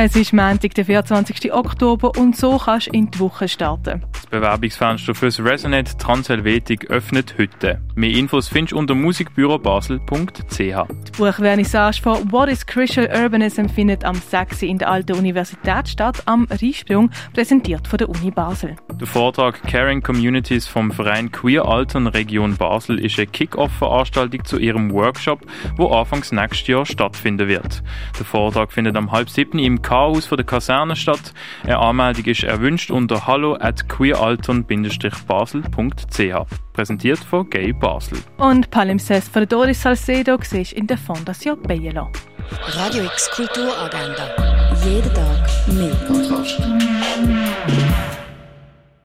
Es ist Montag, der 24. Oktober und so kannst du in die Woche starten. Das Bewerbungsfenster fürs Resonate Transhelvetik öffnet heute. Mehr Infos findest du unter musikbürobasel.ch. Die Buchvernissage von What is Crucial Urbanism findet am 6. in der Alten Universität statt, am Riesprung, präsentiert von der Uni Basel. Der Vortrag Caring Communities vom Verein Queer Altern Region Basel ist eine Kick-Off-Veranstaltung zu ihrem Workshop, wo anfangs nächstes Jahr stattfinden wird. Der Vortrag findet am halb siebten im Chaos der Kaserne statt. Eine Anmeldung ist erwünscht unter hallo at queeraltern-basel.ch. Präsentiert von Gay Basel. Und Palimpsest von Doris Salcedo siehst in der Fondation Bielo. Radio X Kulturagenda. Jeden Tag mehr. Kontrast.